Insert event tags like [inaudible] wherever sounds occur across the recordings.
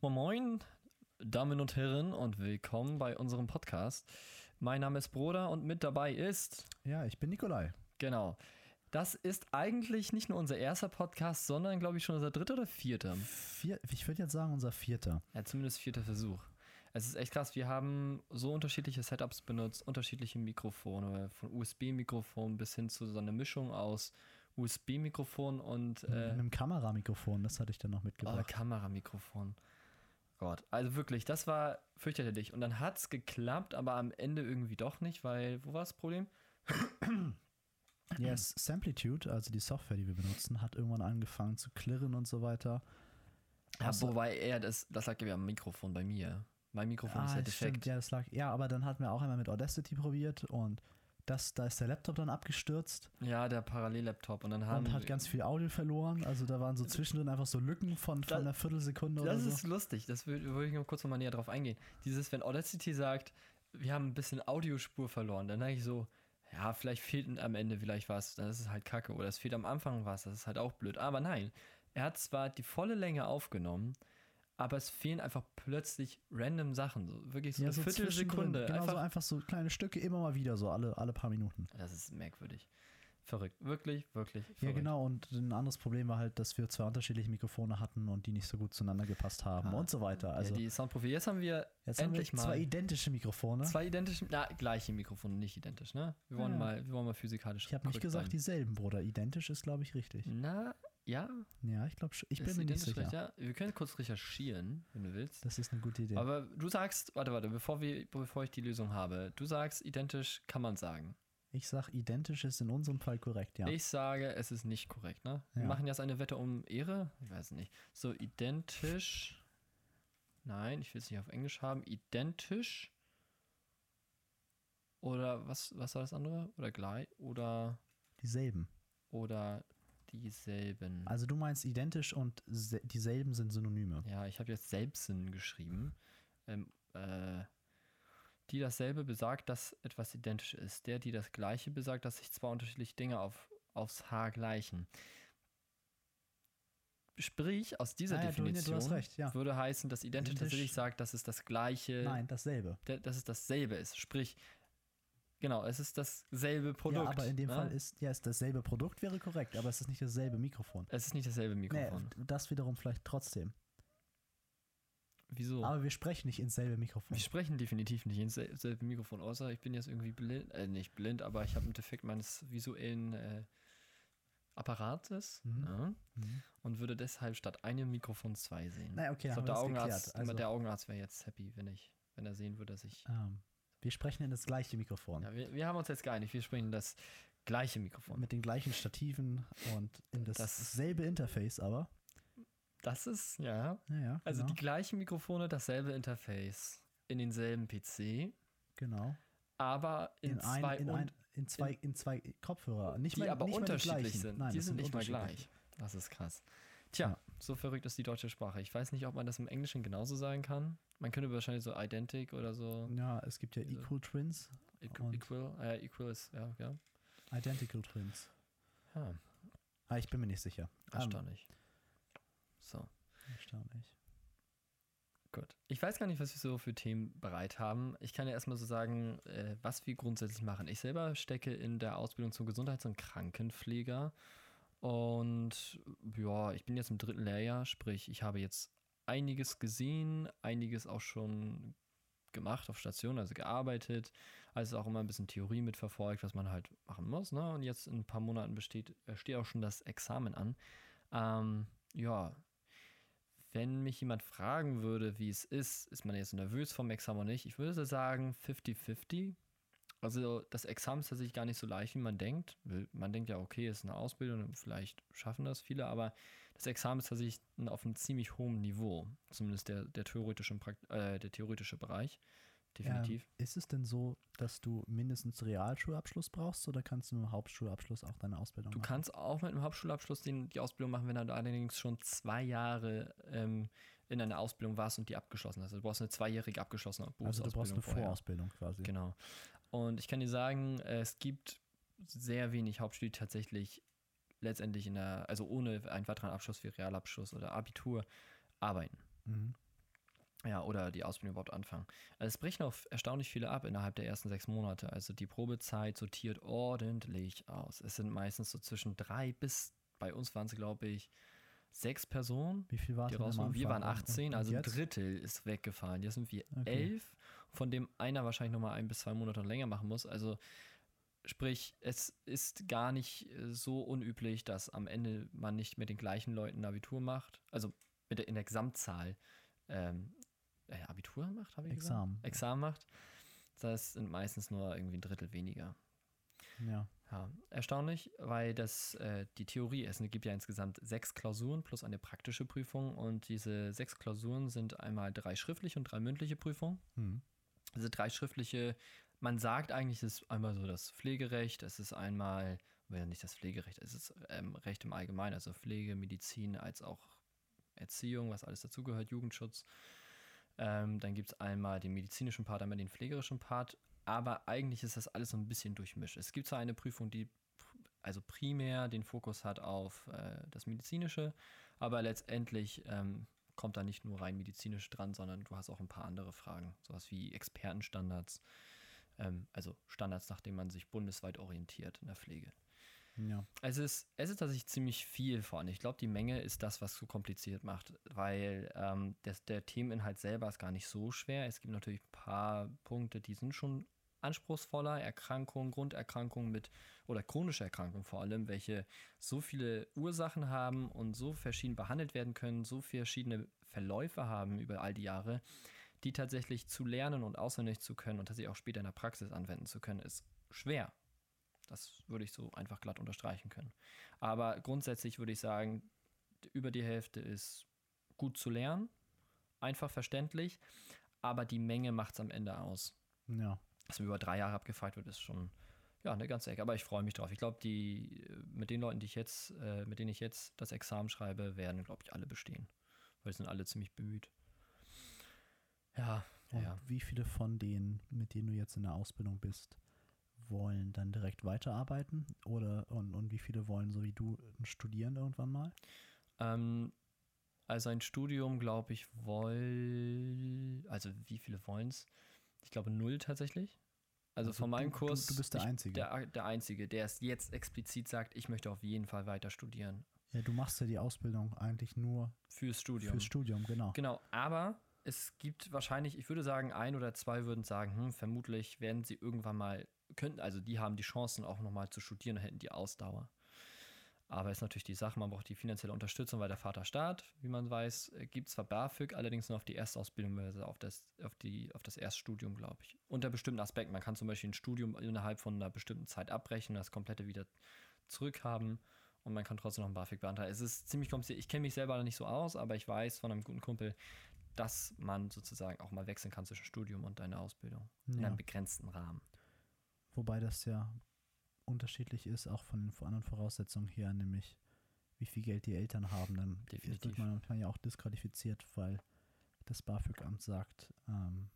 Moin Moin, Damen und Herren und willkommen bei unserem Podcast. Mein Name ist Broder und mit dabei ist, Ja, ich bin Nikolai. genau, das ist eigentlich nicht nur unser erster Podcast, sondern glaube ich schon unser dritter oder vierter. Vier, ich würde jetzt sagen, unser vierter. Ja, zumindest vierter Versuch. Es ist echt krass, wir haben so unterschiedliche Setups benutzt, unterschiedliche Mikrofone, von USB-Mikrofon bis hin zu so einer Mischung aus USB-Mikrofon und Mit äh, einem Kameramikrofon, das hatte ich dann noch Oh, mitgebracht. Kameramikrofon. Gott, also wirklich, das war fürchterlich. Und dann hat es geklappt, aber am Ende irgendwie doch nicht, weil, wo war das Problem? Ja, yes, Samplitude, also die Software, die wir benutzen, hat irgendwann angefangen zu klirren und so weiter. Ja, Außer- wobei er, das, das lag ja am Mikrofon bei mir. Mein Mikrofon ist ja Ah, defekt. stimmt, ja, das lag. Ja, aber dann hatten wir auch einmal mit Audacity probiert und das, da ist der Laptop dann abgestürzt Ja, der Parallellaptop. Und dann haben und hat ganz viel Audio verloren. Also da waren so zwischendrin einfach so Lücken von, von einer Viertelsekunde Das oder ist so. lustig, das würde würd ich noch kurz nochmal näher drauf eingehen. Dieses, wenn Audacity sagt, wir haben ein bisschen Audiospur verloren, dann denke ich so, ja, vielleicht fehlt am Ende vielleicht was, dann ist es halt kacke. Oder es fehlt am Anfang was, das ist halt auch blöd. Aber nein, er hat zwar die volle Länge aufgenommen, aber es fehlen einfach plötzlich random Sachen. So, wirklich so Ja, eine so Viertelsekunde. Genau, einfach, so einfach so kleine Stücke immer mal wieder, so alle, alle paar Minuten. das ist merkwürdig. Verrückt. Wirklich, wirklich. Verrückt. Ja, genau. Und ein anderes Problem war halt, dass wir zwei unterschiedliche Mikrofone hatten und die nicht so gut zueinander gepasst haben und so weiter. Also Ah. ja, die Soundprofi. Jetzt haben wir jetzt haben wir endlich mal zwei identische Mikrofone. zwei identische, na, gleiche Mikrofone, nicht identisch, ne? Wir wollen Ja. mal, wir wollen mal physikalisch. ich habe nicht gesagt sein. dieselben, Bruder. Identisch ist, glaube ich, richtig. Na, ja. Ja, ich glaube, ich bin mir nicht sicher. recht, ja. Wir können kurz recherchieren, wenn du willst. Das ist eine gute Idee. Aber du sagst, warte, warte, bevor, wir, bevor ich die Lösung habe, du sagst, identisch kann man sagen. ich sag, identisch ist in unserem Fall korrekt, ja. Ich sage, es ist nicht korrekt, ne? Wir Ja. machen jetzt eine Wette um Ehre. Ich weiß nicht. So, identisch. Nein, ich will es nicht auf Englisch haben. Identisch. Oder was, was war das andere? Oder gleich? Oder, Dieselben. oder dieselben. Also du meinst identisch und se- dieselben sind Synonyme. Ja, ich habe jetzt Selbstsinn geschrieben. Ähm, äh, die dasselbe besagt, dass etwas identisch ist. Der, die das gleiche besagt, dass sich zwei unterschiedliche Dinge auf, aufs Haar gleichen. Sprich, aus dieser Ah ja, du- du Definition recht, ja. würde heißen, dass identisch, Identisch- tatsächlich sagt, dass es das gleiche, Nein, dasselbe. dass es dasselbe ist. Sprich, genau, es ist dasselbe Produkt. ja, aber in dem ne? Fall ist, ja, ist dasselbe Produkt wäre korrekt, aber es ist nicht dasselbe Mikrofon. Es ist nicht dasselbe Nee, Mikrofon. das wiederum vielleicht trotzdem. Wieso? Aber wir sprechen nicht ins selbe Mikrofon. Wir sprechen definitiv nicht ins sel- selbe Mikrofon, außer ich bin jetzt irgendwie blind, äh, nicht blind, aber ich habe einen Defekt meines visuellen äh, Apparates Mhm. ja, und würde deshalb statt einem Mikrofon zwei sehen. Na, okay, glaub, der Augenarzt, geklärt. Also- der Augenarzt wäre jetzt happy, wenn ich, wenn er sehen würde, dass ich. Ähm, wir sprechen in das gleiche Mikrofon. Ja, wir, wir haben uns jetzt geeinigt, wir sprechen das gleiche Mikrofon. Mit den gleichen Stativen und in das Das- dasselbe Interface, aber. Das ist, ja. Naja, Also genau, die gleichen Mikrofone, dasselbe Interface, in denselben PC, genau. aber in, In, ein, zwei in, ein, in zwei in zwei Kopfhörer. Nicht die mal, aber nicht unterschiedlich sind. Nein, die das sind nicht mal gleich. Das ist krass. Tja, Ja. So verrückt ist die deutsche Sprache. Ich weiß nicht, ob man das im Englischen genauso sagen kann. Man könnte wahrscheinlich so identic oder so. Ja, es gibt ja Equal Twins Equ und- equal, äh, equal ist, ja, ja. Identical Twins. ja Ah, ich bin mir nicht sicher. Ähm, erstaunlich. So, erstaunlich. gut. Ich weiß gar nicht, was wir so für Themen bereit haben. Ich kann ja erstmal so sagen, äh, was wir grundsätzlich machen. Ich selber stecke in der Ausbildung zum Gesundheits- und Krankenpfleger. Und ja, ich bin jetzt im dritten Lehrjahr, sprich, ich habe jetzt einiges gesehen, einiges auch schon gemacht auf Station, also gearbeitet, also auch immer ein bisschen Theorie mitverfolgt, was man halt machen muss. Ne? Und jetzt in ein paar Monaten besteht, äh, steht auch schon das Examen an. Ähm, ja, wenn mich jemand fragen würde, wie es ist, ist man jetzt nervös vom Examen oder nicht, ich würde sagen 50-50. Also das Examen ist tatsächlich gar nicht so leicht, wie man denkt. Man denkt ja, okay, es ist eine Ausbildung, und vielleicht schaffen das viele, aber das Examen ist tatsächlich auf einem ziemlich hohen Niveau. Zumindest der, der, theoretische, äh, der theoretische Bereich. Definitiv. Ähm, ist es denn so, dass du mindestens Realschulabschluss brauchst oder kannst du mit dem Hauptschulabschluss auch deine Ausbildung Du machen? kannst auch mit einem Hauptschulabschluss den, die Ausbildung machen, wenn du allerdings schon zwei Jahre ähm, in einer Ausbildung warst und die abgeschlossen hast. Also du brauchst eine zweijährige abgeschlossene Also du brauchst eine vorher. Vorausbildung quasi. Genau. Und ich kann dir sagen, es gibt sehr wenig Hauptstudie tatsächlich letztendlich in der, also ohne einen weiteren Abschluss wie Realabschluss oder Abitur arbeiten. Mhm. Ja, oder die Ausbildung überhaupt anfangen. Also es brechen auch erstaunlich viele ab innerhalb der ersten sechs Monate. Also die Probezeit sortiert ordentlich aus. Es sind meistens so zwischen drei bis, bei uns waren es, glaube ich, sechs Personen. Wie viel war es? Wir waren Anfang? Und- 18, und also ein? Drittel ist weggefallen. Jetzt sind wir Okay. elf, von dem einer wahrscheinlich nochmal ein bis zwei Monate länger machen muss. Also sprich, es ist gar nicht äh, so unüblich, dass am Ende man nicht mit den gleichen Leuten ein Abitur macht. Also mit der, in der Gesamtzahl ähm, äh, Abitur macht, habe ich Examen. gesagt? Examen macht. Das sind meistens nur irgendwie ein Drittel weniger. Ja. Ja, erstaunlich, weil das äh, die Theorie ist. Es gibt ja insgesamt sechs Klausuren plus eine praktische Prüfung und diese sechs Klausuren sind einmal drei schriftliche und drei mündliche Prüfungen. Hm. Diese drei schriftliche, man sagt eigentlich, es ist einmal so das Pflegerecht, es ist einmal, well, nicht das Pflegerecht, es ist ähm, Recht im Allgemeinen, also Pflege, Medizin, als auch Erziehung, was alles dazugehört, Jugendschutz. Ähm, dann gibt es einmal den medizinischen Part, einmal den pflegerischen Part, aber eigentlich ist das alles so ein bisschen durchmischt. Es gibt zwar eine Prüfung, die also primär den Fokus hat auf äh, das Medizinische, aber letztendlich ähm, kommt da nicht nur rein medizinisch dran, sondern du hast auch ein paar andere Fragen, sowas wie Expertenstandards, ähm, also Standards, nach denen man sich bundesweit orientiert in der Pflege. Ja. Es ist, es ist tatsächlich ziemlich viel vorne. Ich glaube, die Menge ist das, was so kompliziert macht, weil ähm, das, der Themeninhalt selber ist gar nicht so schwer. Es gibt natürlich ein paar Punkte, die sind schon anspruchsvoller. Erkrankungen, Grunderkrankungen mit oder chronische Erkrankungen vor allem, welche so viele Ursachen haben und so verschieden behandelt werden können, so verschiedene Verläufe haben über all die Jahre, die tatsächlich zu lernen und auswendig zu können und tatsächlich auch später in der Praxis anwenden zu können, ist schwer. Das würde ich so einfach glatt unterstreichen können. Aber grundsätzlich würde ich sagen, über die Hälfte ist gut zu lernen, einfach verständlich, aber die Menge macht es am Ende aus. Ja. Dass mir über drei Jahre abgefragt wird, ist schon ja eine ganze Ecke. Aber ich freue mich drauf. Ich glaube, die äh, mit den Leuten, die ich jetzt, äh, mit denen ich jetzt das Examen schreibe, werden, glaube ich, alle bestehen. Weil sie sind alle ziemlich bemüht. Ja, Und ja. wie viele von denen, mit denen du jetzt in der Ausbildung bist, wollen dann direkt weiterarbeiten? Oder und, und wie viele wollen, so wie du, studieren irgendwann mal? Ähm, also ein Studium, glaube ich, woll. Also wie viele wollen es? Ich glaube null tatsächlich. Also, Also von meinem du- Kurs. du bist der ich, Einzige. Der, der Einzige, der es jetzt explizit sagt, ich möchte auf jeden Fall weiter studieren. Ja, du machst ja die Ausbildung eigentlich nur Fürs Studium. fürs Studium, genau. Genau, aber es gibt wahrscheinlich, ich würde sagen, ein oder zwei würden sagen, hm, vermutlich werden sie irgendwann mal, könnten, also die haben die Chancen auch nochmal zu studieren und hätten die Ausdauer. Aber ist natürlich die Sache, man braucht die finanzielle Unterstützung, weil der Vater Staat, wie man weiß, äh, gibt zwar BAföG, allerdings nur auf die Erstausbildung, also auf das, auf die, auf das Erststudium, glaube ich. Unter bestimmten Aspekten. Man kann zum Beispiel ein Studium innerhalb von einer bestimmten Zeit abbrechen, das komplette wieder zurückhaben und man kann trotzdem noch ein BAföG beantragen. Es ist ziemlich kompliziert. Ich kenne mich selber nicht so aus, aber ich weiß von einem guten Kumpel, dass man sozusagen auch mal wechseln kann zwischen Studium und deiner Ausbildung. In Ja. einem begrenzten Rahmen. Wobei das ja unterschiedlich ist, auch von den anderen Voraussetzungen her, nämlich wie viel Geld die Eltern haben. Dann Definitiv. wird man manchmal ja auch disqualifiziert, weil das BAföG-Amt sagt, ähm,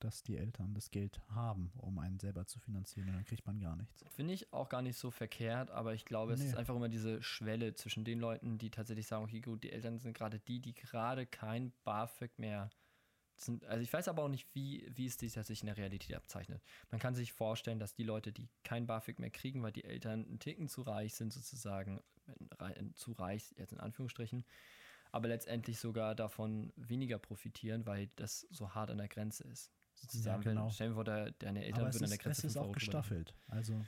dass die Eltern das Geld haben, um einen selber zu finanzieren und dann kriegt man gar nichts. Finde ich auch gar nicht so verkehrt, aber ich glaube, es Nee. ist einfach immer diese Schwelle zwischen den Leuten, die tatsächlich sagen, okay, gut, die Eltern sind gerade die, die gerade kein BAföG mehr sind. Also ich weiß aber auch nicht, wie, wie es sich tatsächlich in der Realität abzeichnet. Man kann sich vorstellen, dass die Leute, die kein BAföG mehr kriegen, weil die Eltern einen Ticken zu reich sind, sozusagen, rei- zu reich, jetzt in Anführungsstrichen, aber letztendlich sogar davon weniger profitieren, weil das so hart an der Grenze ist. Sozusagen, genau. wenn, stellen wir vor, de- deine Eltern Aber würden an der ist, Grenze es ist 5 auch gestaffelt. Also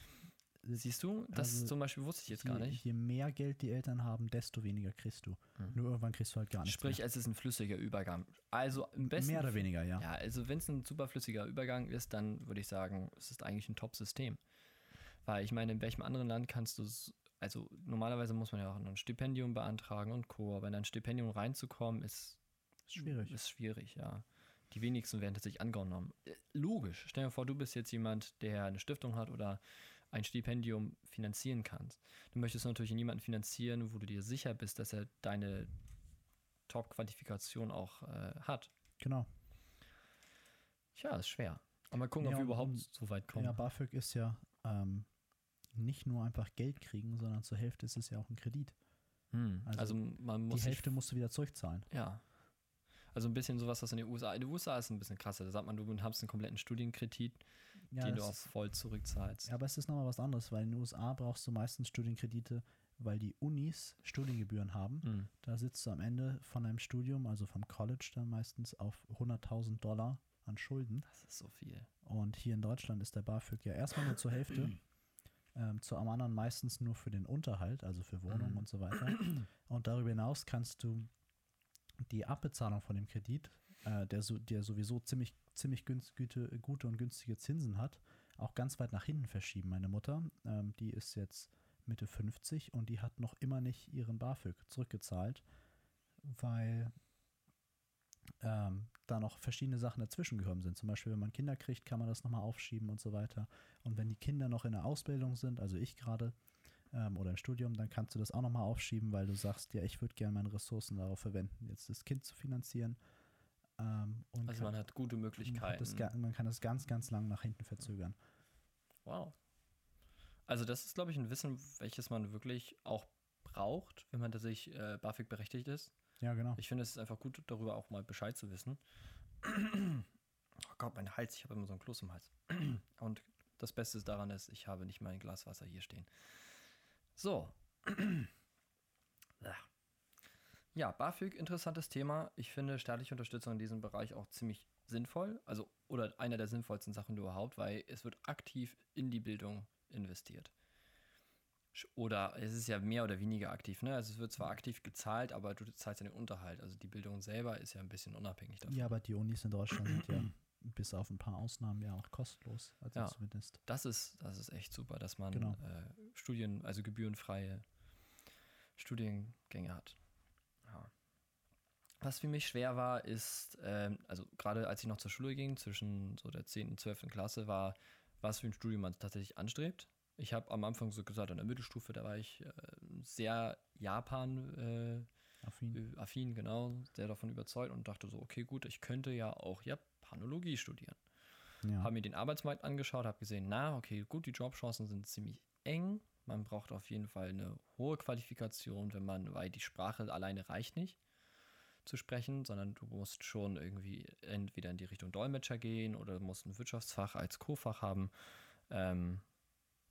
Siehst du, das Also, zum Beispiel wusste ich jetzt je, gar nicht. je mehr Geld die Eltern haben, desto weniger kriegst du. Mhm. Nur irgendwann kriegst du halt gar nichts Sprich, mehr. es ist ein flüssiger Übergang. Also im besten Mehr oder weniger, ja. Ja, also wenn es ein super flüssiger Übergang ist, dann würde ich sagen, es ist eigentlich ein Top-System. Weil ich meine, in welchem anderen Land kannst du es, also normalerweise muss man ja auch ein Stipendium beantragen und Co., aber in ein Stipendium reinzukommen ist Schwierig. Ist schwierig, ja. Die wenigsten werden tatsächlich angenommen. Äh, Logisch. Stell dir vor, du bist jetzt jemand, der eine Stiftung hat oder ein Stipendium finanzieren kannst. Du möchtest natürlich jemanden finanzieren, wo du dir sicher bist, dass er deine Top-Qualifikation auch äh, hat. Genau. Ja, ist schwer. Aber mal gucken, Ja, ob wir überhaupt so weit kommen. Ja, BAföG ist ja ähm, nicht nur einfach Geld kriegen, sondern zur Hälfte ist es ja auch ein Kredit. Hm. also Also, man Die muss sich, Hälfte musst du wieder zurückzahlen. ja. Also ein bisschen sowas, was in den USA. In den USA ist es ein bisschen krasser. Da sagt man, du hast einen kompletten Studienkredit, Ja, den du auch voll zurückzahlst. Ja, aber es ist nochmal was anderes, weil in den USA brauchst du meistens Studienkredite, weil die Unis Studiengebühren haben. Hm. Da sitzt du am Ende von deinem Studium, also vom College dann meistens, auf 100.000 Dollar an Schulden. Das ist so viel. Und hier in Deutschland ist der BAföG ja erstmal nur zur Hälfte, [clears throat] ähm, zu anderen meistens nur für den Unterhalt, also für Wohnungen Mhm. und so weiter. Und darüber hinaus kannst du die Abbezahlung von dem Kredit, äh, der, so, der sowieso ziemlich, ziemlich günst, gute, gute und günstige Zinsen hat, auch ganz weit nach hinten verschieben. Meine Mutter, ähm, die ist jetzt Mitte 50 und die hat noch immer nicht ihren BAföG zurückgezahlt, weil ähm, da noch verschiedene Sachen dazwischen gekommen sind. Zum Beispiel, wenn man Kinder kriegt, kann man das nochmal aufschieben und so weiter. Und wenn die Kinder noch in der Ausbildung sind, also ich gerade, ähm, oder im Studium, dann kannst du das auch nochmal aufschieben, weil du sagst, ja, ich würde gerne meine Ressourcen darauf verwenden, jetzt das Kind zu finanzieren. Ähm, Also kann, man hat gute man, Möglichkeiten. hat das, man kann das ganz, ganz lang nach hinten verzögern. Wow. Also das ist, glaube ich, ein Wissen, welches man wirklich auch braucht, wenn man tatsächlich äh, BAföG berechtigt ist. Ja, genau. Ich finde, es ist einfach gut, darüber auch mal Bescheid zu wissen. [clears throat] Oh Gott, mein Hals, ich habe immer so einen Kloß im Hals. [clears throat] Und das Beste daran ist, ich habe nicht mein Glas Wasser hier stehen. So. [clears throat] Ja. BAföG, interessantes Thema. Ich finde staatliche Unterstützung in diesem Bereich auch ziemlich sinnvoll. Also, oder einer der sinnvollsten Sachen überhaupt, weil es wird aktiv in die Bildung investiert. Oder es ist ja mehr oder weniger aktiv, ne? Also es wird zwar aktiv gezahlt, aber du zahlst ja den Unterhalt. Also die Bildung selber ist ja ein bisschen unabhängig davon. Ja, aber die Unis in Deutschland sind ja [clears throat] bis auf ein paar Ausnahmen ja auch kostenlos. Also Ja. zumindest. Das ist, das ist echt super, dass man Genau. äh, Studien, also gebührenfreie Studiengänge hat. Ja. Was für mich schwer war, ist, ähm, also gerade als ich noch zur Schule ging, zwischen so der 10. und 12. Klasse, war, was für ein Studium man tatsächlich anstrebt. Ich habe am Anfang so gesagt, an der Mittelstufe, da war ich äh, sehr Japan äh, Affin. äh, affin, genau, sehr davon überzeugt und dachte so, okay, gut, ich könnte ja auch Japanologie studieren. Ja. Habe mir den Arbeitsmarkt angeschaut, habe gesehen, na, okay, gut, die Jobchancen sind ziemlich eng. Man braucht auf jeden Fall eine hohe Qualifikation, wenn man, weil die Sprache alleine reicht nicht zu sprechen, sondern du musst schon irgendwie entweder in die Richtung Dolmetscher gehen oder du musst ein Wirtschaftsfach als Co-Fach haben. Ähm,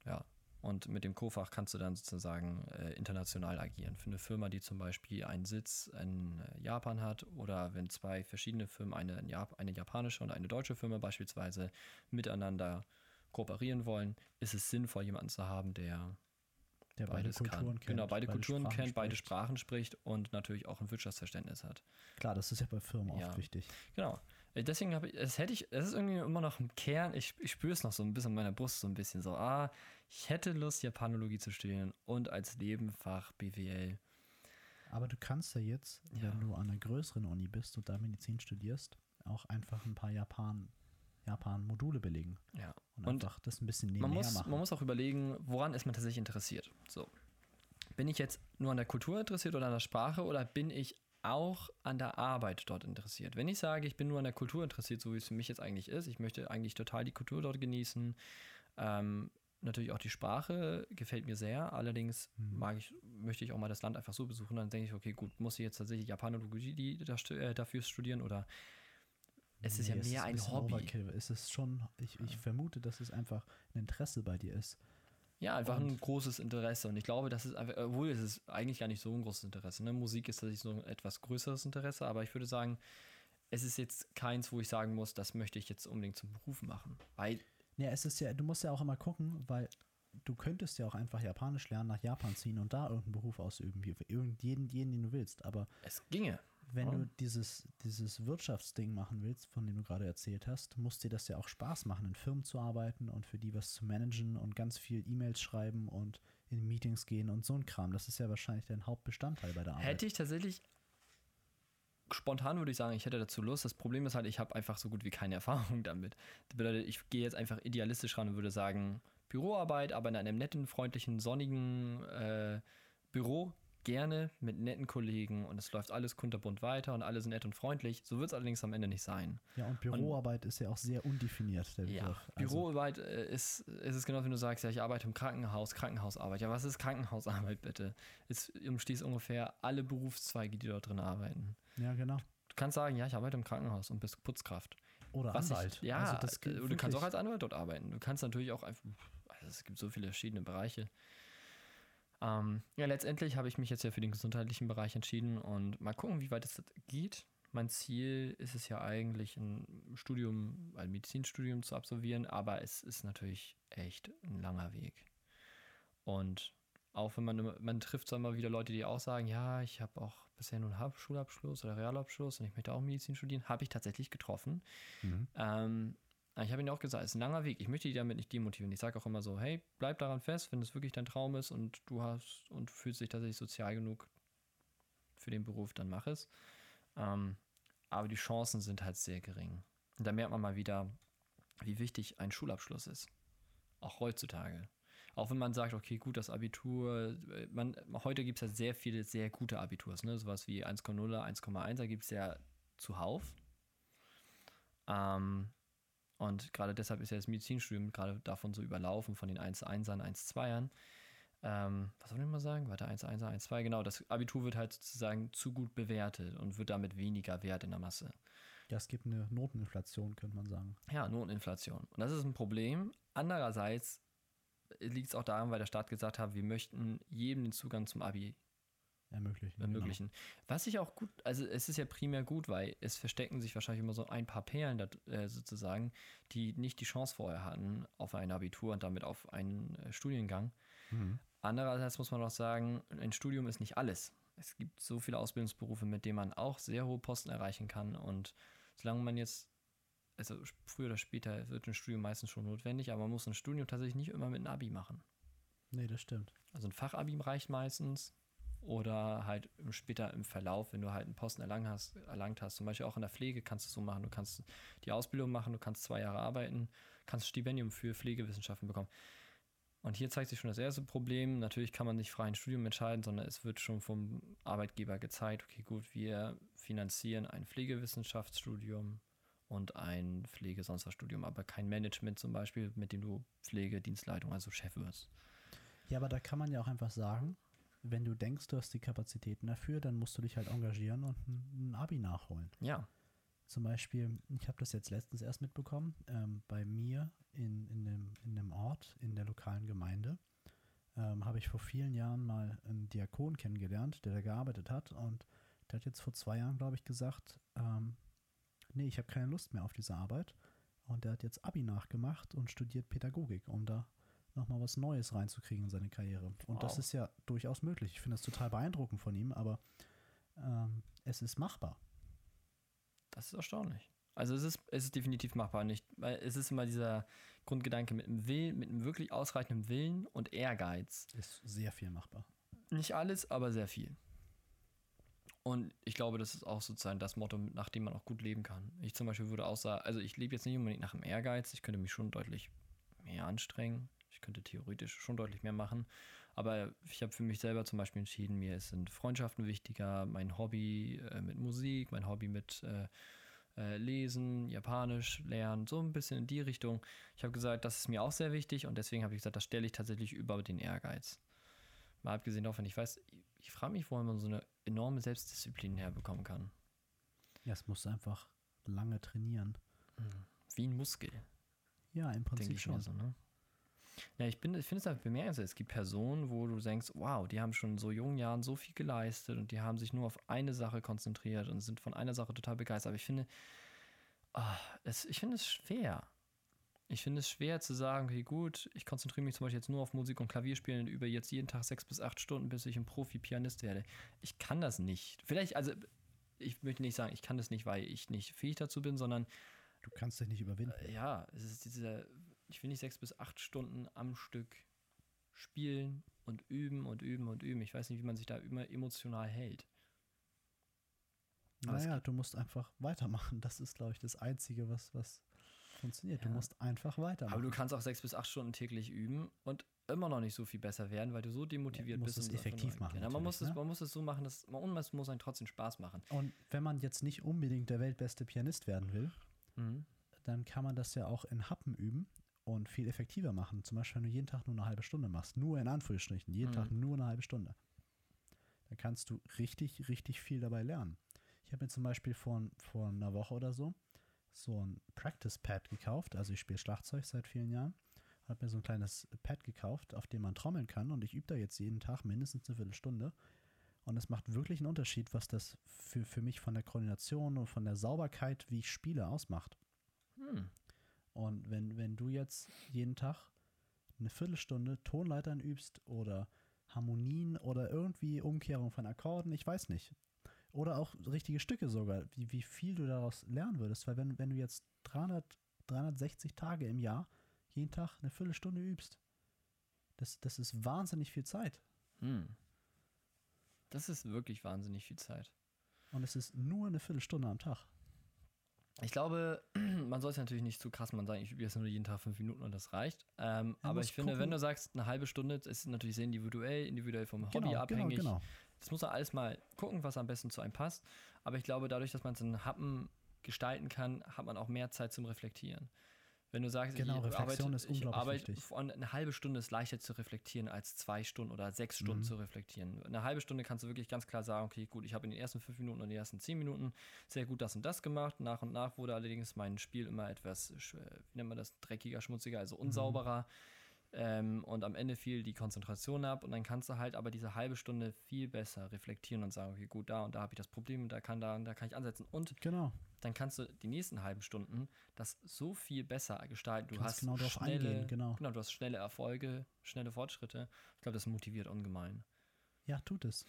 ja, und mit dem Co-Fach kannst du dann sozusagen äh, international agieren. Für eine Firma, die zum Beispiel einen Sitz in äh, Japan hat oder wenn zwei verschiedene Firmen, eine, Jap eine japanische und eine deutsche Firma beispielsweise, miteinander kooperieren wollen, ist es sinnvoll, jemanden zu haben, der der beide beides Kulturen kann. kennt. genau, beide, Kulturen Sprachen kennt, beide spricht. Sprachen spricht und natürlich auch ein Wirtschaftsverständnis hat. Klar, das ist ja bei Firmen Ja. oft wichtig. Genau. Äh, Deswegen habe ich, es hätte ich, es ist irgendwie immer noch im Kern, ich, ich spüre es noch so ein bisschen in meiner Brust, so ein bisschen so, ah, ich hätte Lust, Japanologie zu studieren und als Nebenfach BWL. Aber du kannst ja jetzt, Ja. wenn du an einer größeren Uni bist und da Medizin studierst, auch einfach ein paar Japan, Japan-Module belegen Ja. und, Und einfach das ein bisschen Man nebenher muss, machen. man muss auch überlegen, woran ist man tatsächlich interessiert. So. Bin ich jetzt nur an der Kultur interessiert oder an der Sprache oder bin ich auch an der Arbeit dort interessiert? Wenn ich sage, ich bin nur an der Kultur interessiert, so wie es für mich jetzt eigentlich ist, ich möchte eigentlich total die Kultur dort genießen, ähm, natürlich auch die Sprache gefällt mir sehr, allerdings Mhm. mag ich, möchte ich auch mal das Land einfach so besuchen, dann denke ich, okay, gut, muss ich jetzt tatsächlich Japanologie äh, dafür studieren oder es ist ja Nee, mehr ein bisschen Hobby. Overkill. Es ist schon, ich, ich vermute, dass es einfach ein Interesse bei dir ist. Ja, einfach Und- ein großes Interesse. Und ich glaube, das ist einfach, obwohl es ist eigentlich gar nicht so ein großes Interesse. Ne? Musik ist tatsächlich so ein etwas größeres Interesse, aber ich würde sagen, es ist jetzt keins, wo ich sagen muss, das möchte ich jetzt unbedingt zum Beruf machen. Weil, Ja, es ist ja, du musst ja auch immer gucken, weil du könntest ja auch einfach Japanisch lernen, nach Japan ziehen und da irgendeinen Beruf ausüben, wie für irgendjeden, jeden, den du willst. Aber es ginge. Wenn Ja. du dieses, dieses Wirtschaftsding machen willst, von dem du gerade erzählt hast, muss dir das ja auch Spaß machen, in Firmen zu arbeiten und für die was zu managen und ganz viel E-Mails schreiben und in Meetings gehen und so ein Kram. Das ist ja wahrscheinlich dein Hauptbestandteil bei der Arbeit. Hätte ich tatsächlich, spontan würde ich sagen, ich hätte dazu Lust. Das Problem ist halt, ich habe einfach so gut wie keine [laughs] Erfahrung damit. Das bedeutet, ich gehe jetzt einfach idealistisch ran und würde sagen, Büroarbeit, aber in einem netten, freundlichen, sonnigen äh, Büro, gerne mit netten Kollegen und es läuft alles kunterbunt weiter und alle sind nett und freundlich. So wird es allerdings am Ende nicht sein. ja, und Büroarbeit ist ja auch sehr undefiniert, der Ja, Begriff. Also, Büroarbeit äh, ist, ist es genau, wenn du sagst, ja, ich arbeite im Krankenhaus, Krankenhausarbeit. Ja, was ist Krankenhausarbeit bitte? Es umschließt ungefähr alle Berufszweige, die dort drin arbeiten. ja, genau. Du kannst sagen, ja, ich arbeite im Krankenhaus und bist Putzkraft. Oder Was Anwalt. Ich, ja, Also das äh, du kannst auch als Anwalt dort arbeiten. Du kannst natürlich auch einfach, also es gibt so viele verschiedene Bereiche. Ähm, ja, letztendlich habe ich mich jetzt ja für den gesundheitlichen Bereich entschieden und mal gucken, wie weit es geht. Mein Ziel ist es ja eigentlich, ein Studium, ein Medizinstudium zu absolvieren, aber es ist natürlich echt ein langer Weg. Und auch wenn man, immer- man trifft so immer wieder Leute, die auch sagen, ja, ich habe auch bisher nur einen Schulabschluss oder Realabschluss und ich möchte auch Medizin studieren, habe ich tatsächlich getroffen. Mhm. Ähm, ich habe ihnen auch gesagt, es ist ein langer Weg. Ich möchte die damit nicht demotivieren. Ich sage auch immer so, hey, bleib daran fest, wenn es wirklich dein Traum ist und du hast und fühlst dich tatsächlich sozial genug für den Beruf, dann mach es. Ähm, aber die Chancen sind halt sehr gering. Und da merkt man mal wieder, wie wichtig ein Schulabschluss ist. Auch heutzutage. Auch wenn man sagt, okay, gut, das Abitur, äh, man, heute gibt es ja sehr viele sehr gute Abiturs, ne? Sowas wie 1,0, 1,1, gibt es ja zuhauf. Ähm, und gerade deshalb ist ja das Medizinstudium gerade davon so überlaufen, von den 1-1ern, 1-2ern. Ähm, was soll ich mal sagen? Warte, 1-1er, 1-2, genau. Das Abitur wird halt sozusagen zu gut bewertet und wird damit weniger wert in der Masse. Ja, es gibt eine Noteninflation, könnte man sagen. Ja, Noteninflation. Und das ist ein Problem. Andererseits liegt es auch daran, weil der Staat gesagt hat, wir möchten jedem den Zugang zum Abi Ermöglichen. ermöglichen. Was ich auch gut, also es ist ja primär gut, weil es verstecken sich wahrscheinlich immer so ein paar Perlen da, äh, sozusagen, die nicht die Chance vorher hatten auf ein Abitur und damit auf einen äh, Studiengang. Genau. Mhm. Andererseits muss man auch sagen, ein Studium ist nicht alles. Es gibt so viele Ausbildungsberufe, mit denen man auch sehr hohe Posten erreichen kann. Und solange man jetzt, also früher oder später wird ein Studium meistens schon notwendig, aber man muss ein Studium tatsächlich nicht immer mit einem Abi machen. Nee, das stimmt. Also ein Fachabi reicht meistens. Oder halt später im Verlauf, wenn du halt einen Posten erlangt hast, erlangt hast. Zum Beispiel auch in der Pflege kannst du es so machen. Du kannst die Ausbildung machen, du kannst zwei Jahre arbeiten, kannst Stipendium für Pflegewissenschaften bekommen. Und hier zeigt sich schon das erste Problem. Natürlich kann man nicht frei ein Studium entscheiden, sondern es wird schon vom Arbeitgeber gezeigt, okay, gut, wir finanzieren ein Pflegewissenschaftsstudium und ein was Studium, aber kein Management zum Beispiel, mit dem du Pflegedienstleitung, also Chef wirst. Ja, aber da kann man ja auch einfach sagen, wenn du denkst, du hast die Kapazitäten dafür, dann musst du dich halt engagieren und ein, ein Abi nachholen. Ja, Zum Beispiel, ich habe das jetzt letztens erst mitbekommen, ähm, bei mir in, in, dem, in dem Ort, in der lokalen Gemeinde, ähm, habe ich vor vielen Jahren mal einen Diakon kennengelernt, der da gearbeitet hat und der hat jetzt vor zwei Jahren, glaube ich, gesagt, ähm, nee, ich habe keine Lust mehr auf diese Arbeit und der hat jetzt Abi nachgemacht und studiert Pädagogik, um da nochmal was Neues reinzukriegen in seine Karriere. Und das Wow. ist ja durchaus möglich. Ich finde das total beeindruckend von ihm, aber ähm, es ist machbar. Das ist erstaunlich. Also es ist, es ist definitiv machbar, nicht, weil es ist immer dieser Grundgedanke mit einem Willen, mit einem wirklich ausreichenden Willen und Ehrgeiz. Ist sehr viel machbar. Nicht alles, aber sehr viel. Und ich glaube, das ist auch sozusagen das Motto, nach dem man auch gut leben kann. Ich zum Beispiel würde auch sagen, also ich lebe jetzt nicht unbedingt nach dem Ehrgeiz, ich könnte mich schon deutlich mehr anstrengen. Ich könnte theoretisch schon deutlich mehr machen. Aber ich habe für mich selber zum Beispiel entschieden, mir sind Freundschaften wichtiger, mein Hobby äh, mit Musik, mein Hobby mit äh, äh, Lesen, Japanisch lernen, so ein bisschen in die Richtung. Ich habe gesagt, das ist mir auch sehr wichtig und deswegen habe ich gesagt, das stelle ich tatsächlich über den Ehrgeiz. Mal abgesehen davon, ich weiß, ich, ich frage mich, woher man so eine enorme Selbstdisziplin herbekommen kann. Ja, es musst du einfach lange trainieren. Wie ein Muskel. Ja, im denke Prinzip schon. so, ne? Ja, ich, bin, ich finde es halt bemerkenswert. Es gibt Personen, wo du denkst, wow, die haben schon in so jungen Jahren so viel geleistet und die haben sich nur auf eine Sache konzentriert und sind von einer Sache total begeistert. Aber ich finde, ah, es, ich finde es schwer. Ich finde es schwer zu sagen, okay, gut, ich konzentriere mich zum Beispiel jetzt nur auf Musik und Klavierspielen und über jetzt jeden Tag sechs bis acht Stunden, bis ich ein Profi-Pianist werde. Ich kann das nicht. Vielleicht, also, ich möchte nicht sagen, ich kann das nicht, weil ich nicht fähig dazu bin, sondern Du kannst dich nicht überwinden. ja, es ist dieser, ich will nicht sechs bis acht Stunden am Stück spielen und üben und üben und üben. Ich weiß nicht, wie man sich da immer emotional hält. aber naja, du musst einfach weitermachen. Das ist, glaube ich, das Einzige, was, was funktioniert. Du Ja. musst einfach weitermachen. Aber du kannst auch sechs bis acht Stunden täglich üben und immer noch nicht so viel besser werden, weil du so demotiviert Ja, du musst bist. es effektiv machen Genau, man, muss es, ne? man muss es so machen, dass man, und es muss einem trotzdem Spaß machen. Und wenn man jetzt nicht unbedingt der weltbeste Pianist werden will, Mhm. dann kann man das ja auch in Happen üben und viel effektiver machen. Zum Beispiel, wenn du jeden Tag nur eine halbe Stunde machst. Nur in Anführungsstrichen. Jeden Mhm. Tag nur eine halbe Stunde. Dann kannst du richtig, richtig viel dabei lernen. Ich habe mir zum Beispiel vor, vor einer Woche oder so so ein Practice Pad gekauft. Also ich spiele Schlagzeug seit vielen Jahren. Habe mir so ein kleines Pad gekauft, auf dem man trommeln kann. Und ich übe da jetzt jeden Tag mindestens eine Viertelstunde. Und es macht wirklich einen Unterschied, was das für, für mich von der Koordination und von der Sauberkeit, wie ich spiele, ausmacht. Hm. Und wenn, wenn du jetzt jeden Tag eine Viertelstunde Tonleitern übst oder Harmonien oder irgendwie Umkehrung von Akkorden, ich weiß nicht. Oder auch richtige Stücke sogar, wie, wie viel du daraus lernen würdest. Weil wenn, wenn du jetzt 300, 360 Tage im Jahr jeden Tag eine Viertelstunde übst, das, das ist wahnsinnig viel Zeit. Hm. Das ist wirklich wahnsinnig viel Zeit. Und es ist nur eine Viertelstunde am Tag. Ich glaube, [clears throat] man soll es natürlich nicht zu krass man sagen, ich übe jetzt nur jeden Tag fünf Minuten und das reicht. Ähm, aber ich finde, gucken. wenn du sagst, eine halbe Stunde, ist natürlich sehr individuell, individuell vom Hobby Genau, abhängig. genau, genau. Das muss man alles mal gucken, was am besten zu einem passt. Aber ich glaube, dadurch, dass man es in Happen gestalten kann, hat man auch mehr Zeit zum Reflektieren. Wenn du sagst, Genau, ich Reflexion arbeite, ist ich unglaublich arbeite wichtig. von eine halbe Stunde ist leichter zu reflektieren als zwei Stunden oder sechs Stunden Mhm. zu reflektieren. Eine halbe Stunde kannst du wirklich ganz klar sagen, okay, gut, ich habe in den ersten fünf Minuten und den ersten zehn Minuten sehr gut das und das gemacht. Nach und nach wurde allerdings mein Spiel immer etwas, äh, wie nennt man das, dreckiger, schmutziger, also Mhm. Ähm, und am Ende fiel die Konzentration ab und dann kannst du halt aber diese halbe Stunde viel besser reflektieren und sagen, okay, gut, da und da habe ich das Problem und da kann da und da kann ich ansetzen. Und Genau. dann kannst du die nächsten halben Stunden das so viel besser gestalten. Du Kannst hast genau darauf schnelle, eingehen, genau. genau, du hast schnelle Erfolge, schnelle Fortschritte. Ich glaube, das motiviert ungemein. Ja, tut es.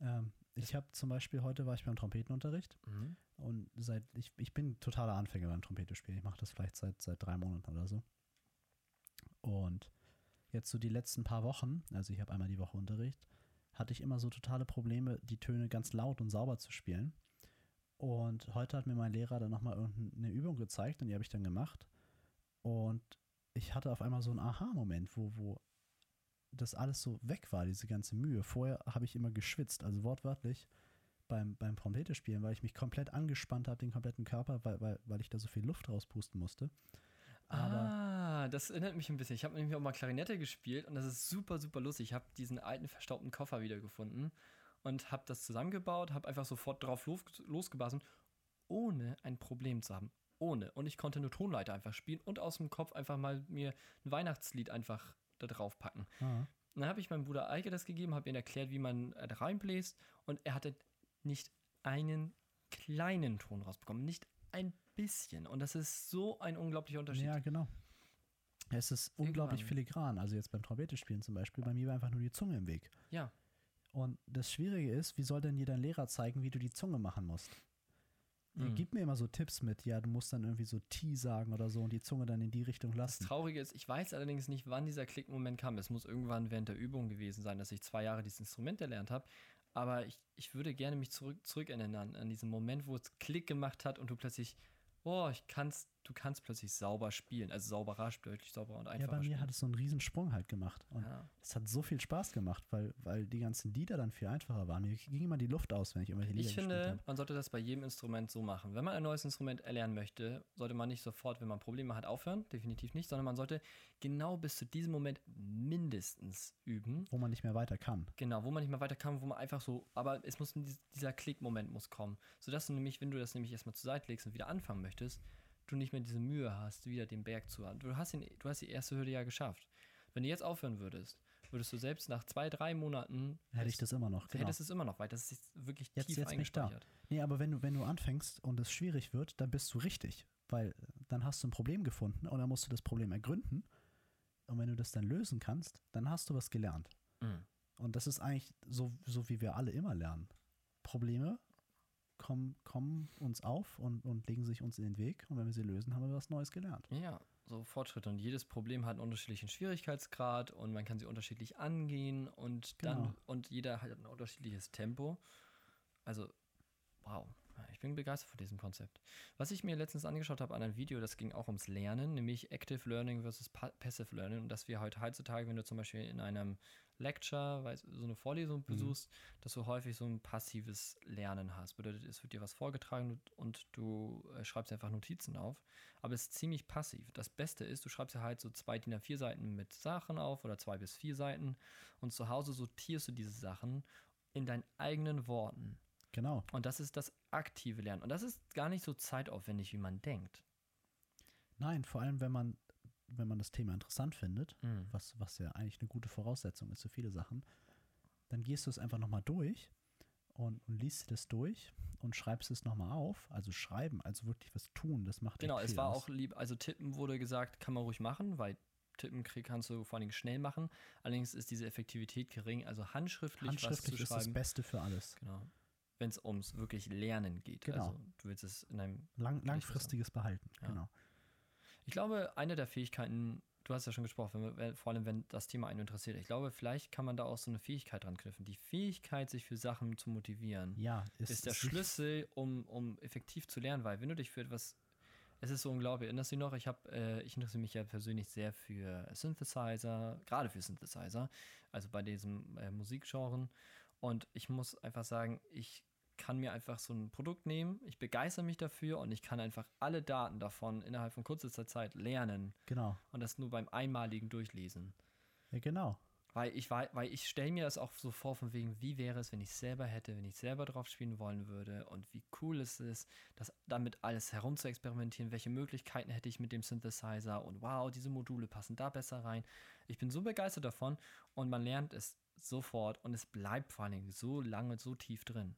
Ähm, ich habe zum Beispiel, heute war ich beim Trompetenunterricht Mhm. und seit, ich, ich bin totaler Anfänger beim Trompetespielen. Ich mache das vielleicht seit, seit drei Monaten oder so. Und jetzt so die letzten paar Wochen, also ich habe einmal die Woche Unterricht, hatte ich immer so totale Probleme, die Töne ganz laut und sauber zu spielen. Und heute hat mir mein Lehrer dann nochmal irgendeine Übung gezeigt und die habe ich dann gemacht. Und ich hatte auf einmal so einen Aha-Moment, wo, wo das alles so weg war, diese ganze Mühe. Vorher habe ich immer geschwitzt, also wortwörtlich beim, beim Trompete weil ich mich komplett angespannt habe, den kompletten Körper, weil, weil, weil ich da so viel Luft rauspusten musste. Aber ah, das erinnert mich ein bisschen. Ich habe nämlich auch mal Klarinette gespielt und das ist super, super lustig. Ich habe diesen alten verstaubten Koffer wiedergefunden und habe das zusammengebaut, habe einfach sofort drauf los, losgeblasen, ohne ein Problem zu haben. Ohne. Und ich konnte eine Tonleiter einfach spielen und aus dem Kopf einfach mal mir ein Weihnachtslied einfach da drauf packen. ah, Und dann habe ich meinem Bruder Eike das gegeben, habe ihm erklärt, wie man äh, da reinbläst und er hatte nicht einen kleinen Ton rausbekommen, nicht ein bisschen. Und das ist so ein unglaublicher Unterschied. ja, genau. Es ist unglaublich Irgendwann. filigran. Also jetzt beim Trompete spielen zum Beispiel, bei mir war einfach nur die Zunge im Weg. Ja. Und das Schwierige ist, wie soll denn dir dein Lehrer zeigen, wie du die Zunge machen musst? Er Mhm. gibt mir immer so Tipps mit, ja, du musst dann irgendwie so T sagen oder so und die Zunge dann in die Richtung Das lassen. Traurige ist, ich weiß allerdings nicht, wann dieser Klickmoment kam. Es muss irgendwann während der Übung gewesen sein, dass ich zwei Jahre dieses Instrument erlernt habe. Aber ich, ich würde gerne mich zurück, zurückerinnern an, an diesen Moment, wo es Klick gemacht hat und du plötzlich, oh, ich kann's, du kannst plötzlich sauber spielen. Also sauberer, deutlich sauberer und Ja, einfacher bei mir spielen. hat es so einen riesen Sprung halt gemacht. Und ja. es hat so viel Spaß gemacht, weil, weil die ganzen Lieder dann viel einfacher waren. Mir ging immer die Luft aus, wenn ich irgendwelche Lieder Ich finde, man sollte das bei jedem Instrument so machen. Wenn man ein neues Instrument erlernen möchte, sollte man nicht sofort, wenn man Probleme hat, aufhören. Definitiv nicht, sondern man sollte genau bis zu diesem Moment mindestens üben. Wo man nicht mehr weiter kann. Genau, wo man nicht mehr weiter kann, wo man einfach so, aber es muss dies- dieser Klickmoment muss kommen, sodass du nämlich, wenn du das nämlich erstmal zur Seite legst und wieder anfangen möchtest, du nicht mehr diese Mühe hast, wieder den Berg zu haben. Du hast, den, du hast die erste Hürde ja geschafft. Wenn du jetzt aufhören würdest, würdest du selbst nach zwei, drei Monaten Hätte ich das immer noch. Genau. hättest es immer noch, weil das ist wirklich Jetzt- tief jetzt bin ich da. eingespeichert. Nee, aber wenn du, wenn du anfängst und es schwierig wird, dann bist du richtig. Weil dann hast du ein Problem gefunden und dann musst du das Problem ergründen. Und wenn du das dann lösen kannst, dann hast du was gelernt. Mhm. Und das ist eigentlich so, so wie wir alle immer lernen. Probleme kommen, kommen uns auf und, und legen sich uns in den Weg. Und wenn wir sie lösen, haben wir was Neues gelernt. Ja, so Fortschritte. Und jedes Problem hat einen unterschiedlichen Schwierigkeitsgrad und man kann sie unterschiedlich angehen und dann Genau. und jeder hat ein unterschiedliches Tempo. Also, wow. Ich bin begeistert von diesem Konzept. Was ich mir letztens angeschaut habe an einem Video, das ging auch ums Lernen, nämlich Active Learning versus Pa- Passive Learning. Und dass wir heute heutzutage, wenn du zum Beispiel in einem Lecture, weißt, so eine Vorlesung besuchst, dass du häufig so ein passives Lernen hast. Bedeutet, es wird dir was vorgetragen und du äh, schreibst einfach Notizen auf. Aber es ist ziemlich passiv. Das Beste ist, du schreibst ja halt so zwei DIN A4 Seiten mit Sachen auf oder zwei bis vier Seiten und zu Hause sortierst du diese Sachen in deinen eigenen Worten. Genau. Und das ist das aktive Lernen. Und das ist gar nicht so zeitaufwendig, wie man denkt. Nein, vor allem, wenn man, wenn man das Thema interessant findet, Mhm. was, was ja eigentlich eine gute Voraussetzung ist für viele Sachen, dann gehst du es einfach nochmal durch und, und liest das durch und schreibst es nochmal auf. Also schreiben, also wirklich was tun, das macht Genau, es war aus. auch lieb, also tippen wurde gesagt, kann man ruhig machen, weil tippen kannst du vor allen Dingen schnell machen. Allerdings ist diese Effektivität gering, also handschriftlich, Handschriftlich was zu ist das schreiben. Beste für alles. Genau. Wenn es ums wirklich Lernen geht. Genau. Also du willst es in einem. Lang, langfristiges Behalten, Ja. genau. Ich glaube, eine der Fähigkeiten, du hast ja schon gesprochen, wenn, vor allem wenn das Thema einen interessiert. Ich glaube, vielleicht kann man da auch so eine Fähigkeit dran knüpfen. Die Fähigkeit, sich für Sachen zu motivieren. Ja, ist, ist der ist Schlüssel, um, um effektiv zu lernen, weil wenn du dich für etwas, es ist so unglaublich, erinnerst du dich noch, ich habe, äh, ich interessiere mich ja persönlich sehr für Synthesizer, gerade für Synthesizer, also bei diesem äh, Musikgenren und ich muss einfach sagen, ich kann mir einfach so ein Produkt nehmen, ich begeistere mich dafür und ich kann einfach alle Daten davon innerhalb von kürzester Zeit lernen Genau. und das nur beim einmaligen Durchlesen. Ja, genau. Weil ich, wei- weil ich stelle mir das auch so vor, von wegen, wie wäre es, wenn ich selber hätte, wenn ich selber drauf spielen wollen würde und wie cool es ist, das damit alles herumzuexperimentieren, welche Möglichkeiten hätte ich mit dem Synthesizer und wow, diese Module passen da besser rein. Ich bin so begeistert davon und man lernt es sofort und es bleibt vor allen Dingen so lange, so tief drin.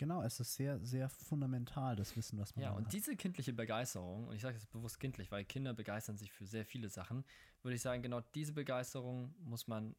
Genau, es ist sehr, sehr fundamental, das Wissen, was man Ja, und hat. diese kindliche Begeisterung, und ich sage jetzt bewusst kindlich, weil Kinder begeistern sich für sehr viele Sachen, würde ich sagen, genau diese Begeisterung muss man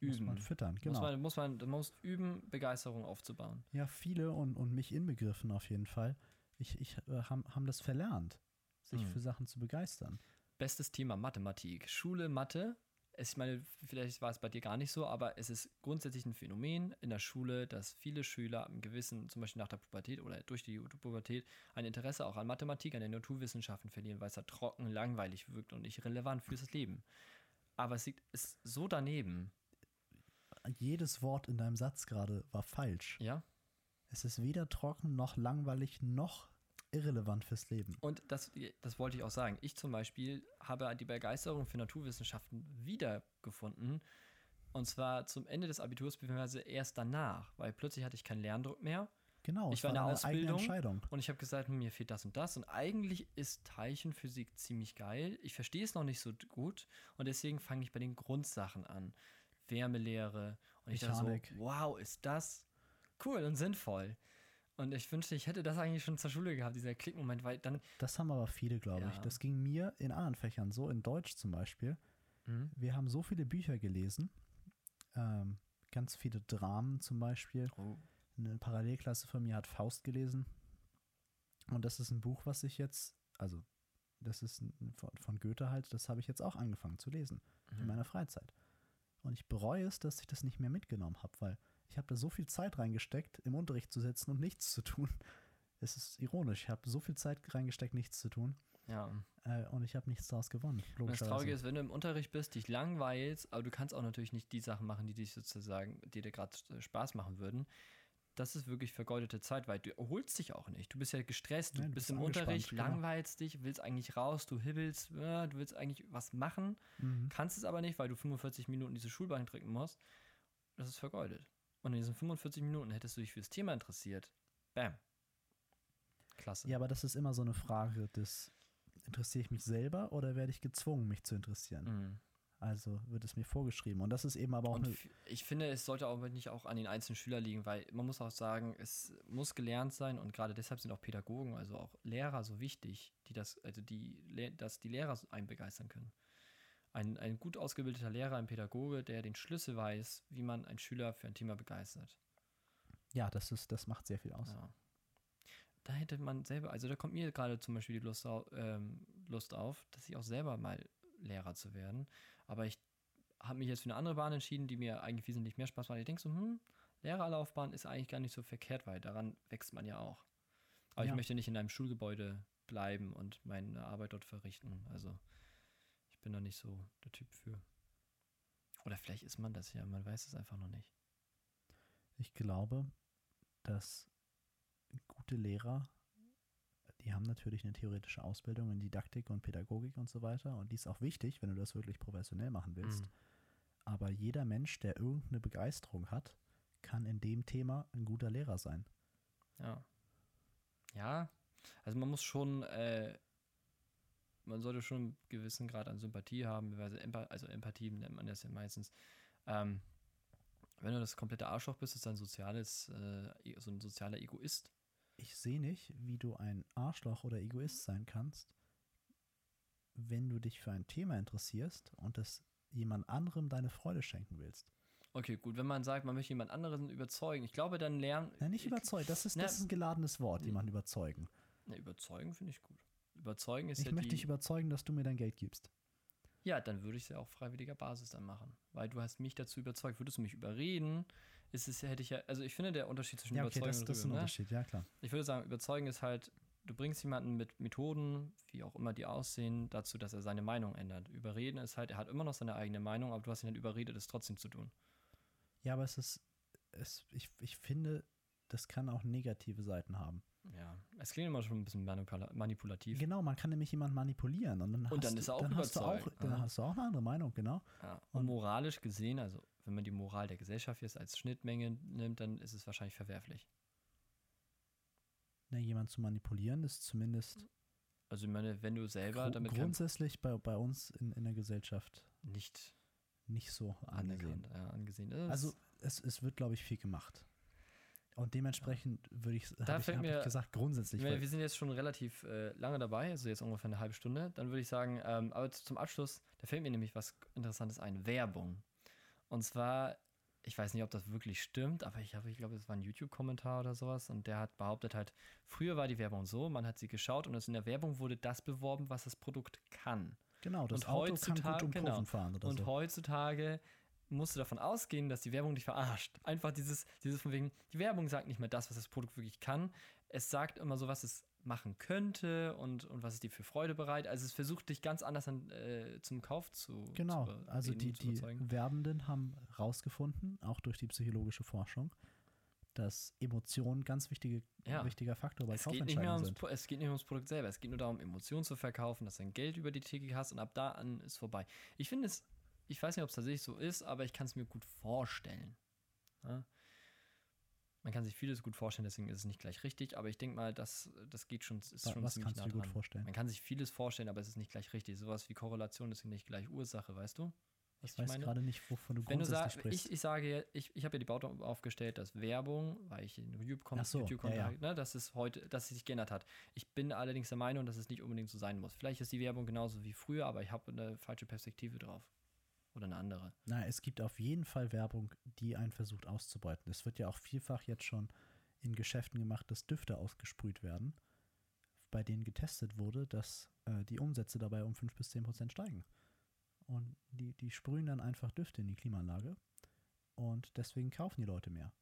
muss üben. man füttern, genau. Muss man, muss man, man muss üben, Begeisterung aufzubauen. Ja, viele und, und mich inbegriffen auf jeden Fall. Ich, ich äh, haben, haben das verlernt, sich Hm. für Sachen zu begeistern. Bestes Thema Mathematik. Schule, Mathe. Es, ich meine, vielleicht war es bei dir gar nicht so, aber es ist grundsätzlich ein Phänomen in der Schule, dass viele Schüler im gewissen, zum Beispiel nach der Pubertät oder durch die Pubertät, ein Interesse auch an Mathematik, an den Naturwissenschaften verlieren, weil es da trocken, langweilig wirkt und nicht relevant fürs Leben. Aber es liegt, ist so daneben, Jedes Wort in deinem Satz gerade war falsch. ja. Es ist weder trocken, noch langweilig, noch irrelevant fürs Leben. Und das, das wollte ich auch sagen. Ich zum Beispiel habe die Begeisterung für Naturwissenschaften wiedergefunden. Und zwar zum Ende des Abiturs, beziehungsweise erst danach, weil plötzlich hatte ich keinen Lerndruck mehr. Genau, Ich war in der eine Ausbildung. eigene Entscheidung. Und ich habe gesagt, hm, mir fehlt das und das. Und eigentlich ist Teilchenphysik ziemlich geil. Ich verstehe es noch nicht so gut. Und deswegen fange ich bei den Grundsachen an. Wärmelehre. Und ich dachte Mechanik. so, wow, ist das cool und sinnvoll. Und ich wünschte, ich hätte das eigentlich schon zur Schule gehabt, dieser Klickmoment, weil dann. Das haben aber viele, glaube ich. Ja. Das ging mir in anderen Fächern so, in Deutsch zum Beispiel. Mhm. Wir haben so viele Bücher gelesen, ähm, ganz viele Dramen zum Beispiel. Oh. Eine Parallelklasse von mir hat Faust gelesen. Und das ist ein Buch, was ich jetzt, also das ist ein, von, von Goethe halt, das habe ich jetzt auch angefangen zu lesen in Mhm. meiner Freizeit. Und ich bereue es, dass ich das nicht mehr mitgenommen habe, weil ich habe da so viel Zeit reingesteckt, im Unterricht zu sitzen und nichts zu tun. Es ist ironisch, ich habe so viel Zeit reingesteckt, nichts zu tun Ja. äh, und ich habe nichts daraus gewonnen. Und das. Traurige ist, wenn du im Unterricht bist, dich langweilst, aber du kannst auch natürlich nicht die Sachen machen, die dich sozusagen, die dir gerade Spaß machen würden. Das ist wirklich vergeudete Zeit, weil du erholst dich auch nicht. Du bist ja gestresst, du Nein, du bist bist im Unterricht, genau. langweilst dich, willst eigentlich raus, du hibbelst, äh, du willst eigentlich was machen, Mhm. kannst es aber nicht, weil du 45 Minuten diese Schulbank drücken musst. Das ist vergeudet. Und in diesen 45 Minuten hättest du dich fürs Thema interessiert. Bam. Klasse. Ja, aber das ist immer so eine Frage des, interessiere ich mich selber oder werde ich gezwungen, mich zu interessieren? Mhm. Also wird es mir vorgeschrieben. Und das ist eben aber auch Und ich finde, es sollte auch nicht auch an den einzelnen Schüler liegen, weil man muss auch sagen, es muss gelernt sein und gerade deshalb sind auch Pädagogen, also auch Lehrer so wichtig, die das, also die, dass die Lehrer einen begeistern können. Ein, ein gut ausgebildeter Lehrer, ein Pädagoge, der den Schlüssel weiß, wie man einen Schüler für ein Thema begeistert. ja, das ist, das macht sehr viel aus. Ja. Da hätte man selber, also da kommt mir gerade zum Beispiel die Lust, au, ähm, Lust auf, dass ich auch selber mal Lehrer zu werden. Aber ich habe mich jetzt für eine andere Bahn entschieden, die mir eigentlich wesentlich mehr Spaß macht. Ich denke so, hm, Lehrerlaufbahn ist eigentlich gar nicht so verkehrt, weil daran wächst man ja auch. Aber Ja. ich möchte nicht in einem Schulgebäude bleiben und meine Arbeit dort verrichten. Also bin da nicht so der Typ für. Oder vielleicht ist man das ja, man weiß es einfach noch nicht. Ich glaube, dass gute Lehrer, die haben natürlich eine theoretische Ausbildung in Didaktik und Pädagogik und so weiter. Und die ist auch wichtig, wenn du das wirklich professionell machen willst. Mhm. Aber jeder Mensch, der irgendeine Begeisterung hat, kann in dem Thema ein guter Lehrer sein. Ja. Ja, also man muss schon, äh, man sollte schon einen gewissen Grad an Sympathie haben, also, Empa Empathie nennt man das ja meistens. Ähm, wenn du das komplette Arschloch bist, ist ein soziales, äh, so ein sozialer Egoist. Ich sehe nicht, wie du ein Arschloch oder Egoist sein kannst, wenn du dich für ein Thema interessierst und es jemand anderem deine Freude schenken willst. Okay, gut, wenn man sagt, man möchte jemand anderen überzeugen, ich glaube, dann lernen. Ja, nicht überzeugen, das ist, Na, das ist ein geladenes Wort, jemanden überzeugen. Ja, überzeugen finde ich gut. Überzeugen ist Ich ja möchte die, dich überzeugen, dass du mir dein Geld gibst. Ja, dann würde ich es ja auf freiwilliger Basis dann machen. Weil du hast mich dazu überzeugt. Würdest du mich überreden, ist es, hätte ich ja, also ich finde der Unterschied zwischen Ja, okay, Überzeugen das, und das ist ein ne? Unterschied, ja klar. Ich würde sagen, überzeugen ist halt, du bringst jemanden mit Methoden, wie auch immer die aussehen, dazu, dass er seine Meinung ändert. Überreden ist halt, er hat immer noch seine eigene Meinung, aber du hast ihn halt überredet, es trotzdem zu tun. Ja, aber es ist, es, ich, ich finde, das kann auch negative Seiten haben. Ja, es klingt immer schon ein bisschen manipula manipulativ. Genau, man kann nämlich jemanden manipulieren und dann, Und hast dann ist er auch dann hast du auch, überzeugt, dann ja. hast du auch eine andere Meinung, genau. Ja. Und moralisch gesehen, also wenn man die Moral der Gesellschaft jetzt als Schnittmenge nimmt, dann ist es wahrscheinlich verwerflich. Ne, jemanden zu manipulieren ist zumindest Also ich meine, wenn du selber damit grundsätzlich bei, bei uns in, in der Gesellschaft nicht nicht so angesehen. ja, angesehen ist. Also es, es wird, glaube ich, viel gemacht. Und dementsprechend würde ich, Da habe ich, fällt hab mir- ich gesagt, grundsätzlich. Weil- wir sind jetzt schon relativ äh, lange dabei, also jetzt ungefähr eine halbe Stunde. Dann würde ich sagen, ähm, aber zum Abschluss, da fällt mir nämlich was Interessantes ein: Werbung. Und zwar, ich weiß nicht, ob das wirklich stimmt, aber ich, ich glaube, es war ein YouTube-Kommentar oder sowas und der hat behauptet halt, früher war die Werbung so, man hat sie geschaut und es in der Werbung wurde das beworben, was das Produkt kann. genau, das und Auto kann gut um genau. Kurven fahren oder Und so. heutzutage musst du davon ausgehen, dass die Werbung dich verarscht. Einfach dieses, dieses von wegen, die Werbung sagt nicht mehr das, was das Produkt wirklich kann. Es sagt immer so, was es machen könnte und, und was es dir für Freude bereitet. Also es versucht dich ganz anders an, äh, zum Kauf zu Genau, zu, also eben die, die. Werbenden haben rausgefunden, auch durch die psychologische Forschung, dass Emotionen ein ganz wichtige, Ja. wichtiger Faktor bei Es Kaufentscheidungen ums, sind. Es geht nicht mehr ums Produkt selber. Es geht nur darum, Emotionen zu verkaufen, dass du dein Geld über die Theke hast und ab da an ist vorbei. Ich finde es, ich weiß nicht, ob es tatsächlich so ist, aber ich kann es mir gut vorstellen. Ja? Man kann sich vieles gut vorstellen, deswegen ist es nicht gleich richtig, aber ich denke mal, das, das geht schon, ist schon was ziemlich kannst nah du dir gut dran. vorstellen? Man kann sich vieles vorstellen, aber es ist nicht gleich richtig. Sowas wie Korrelation ist nicht gleich Ursache, weißt du? Was Ich weiß gerade nicht, wovon du Wenn du sagst, sprichst. ich, ich sage, ich, ich habe ja die Baute aufgestellt, dass Werbung, weil ich in YouTube Ach so, YouTube ja, ja. ne, dass es heute, dass es sich geändert hat. Ich bin allerdings der Meinung, dass es nicht unbedingt so sein muss. Vielleicht ist die Werbung genauso wie früher, aber ich habe eine falsche Perspektive drauf. Oder eine andere. Na, es gibt auf jeden Fall Werbung, die einen versucht auszubeuten. Es wird ja auch vielfach jetzt schon in Geschäften gemacht, dass Düfte ausgesprüht werden, bei denen getestet wurde, dass äh, die Umsätze dabei um 5 bis 10 Prozent steigen. Und die, die sprühen dann einfach Düfte in die Klimaanlage und deswegen kaufen die Leute mehr.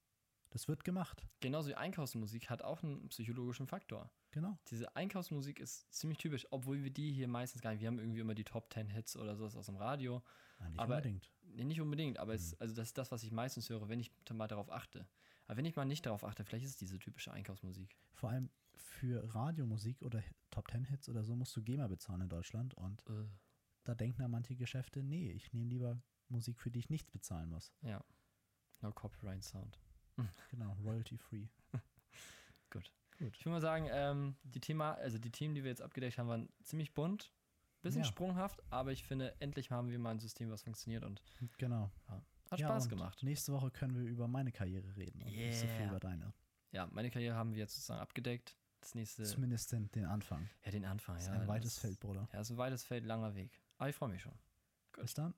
Das wird gemacht, Genauso wie Einkaufsmusik hat auch einen psychologischen Faktor. genau. Diese Einkaufsmusik ist ziemlich typisch, obwohl wir die hier meistens gar nicht, wir haben irgendwie immer die Top 10 Hits oder sowas aus dem Radio. Ja, nicht Aber- unbedingt. Nee, nicht unbedingt, aber Mhm. es, also das ist das, was ich meistens höre, wenn ich mal darauf achte. Aber wenn ich mal nicht darauf achte, vielleicht ist es diese typische Einkaufsmusik. Vor allem für Radiomusik oder Top 10 Hits oder so musst du GEMA bezahlen in Deutschland und Äh, da denken dann manche Geschäfte, nee, ich nehme lieber Musik, für die ich nichts bezahlen muss. ja. No Copyright Sound. Genau, royalty free. [laughs] Gut. Gut. Ich würde mal sagen, ähm, die Thema, also die Themen, die wir jetzt abgedeckt haben, waren ziemlich bunt, bisschen Ja. sprunghaft, aber ich finde, endlich haben wir mal ein System, was funktioniert und Genau. hat Ja, Spaß gemacht. Nächste Woche können wir über meine Karriere reden und nicht so viel Yeah. über deine. Ja, meine Karriere haben wir jetzt sozusagen abgedeckt. Das nächste, Zumindest den, den Anfang. ja, den Anfang. Das ist ja, ein weites Feld, Bruder. Ja, ist ein weites Feld, langer Weg. Aber ich freue mich schon. Gut. Bis dann.